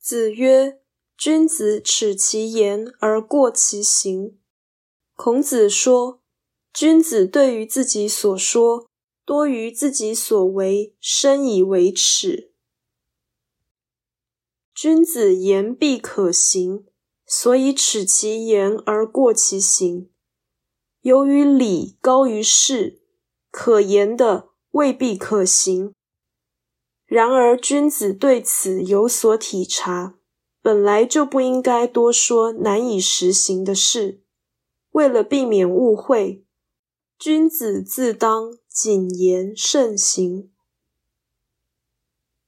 子曰：“君子耻其言而过其行。”孔子说，君子对于自己所说多于自己所为，深以为耻。君子言必可行，所以耻其言而过其行。由于礼高于事，可言的未必可行。然而，君子对此有所体察，本来就不应该多说难以实行的事。为了避免误会，君子自当谨言慎行。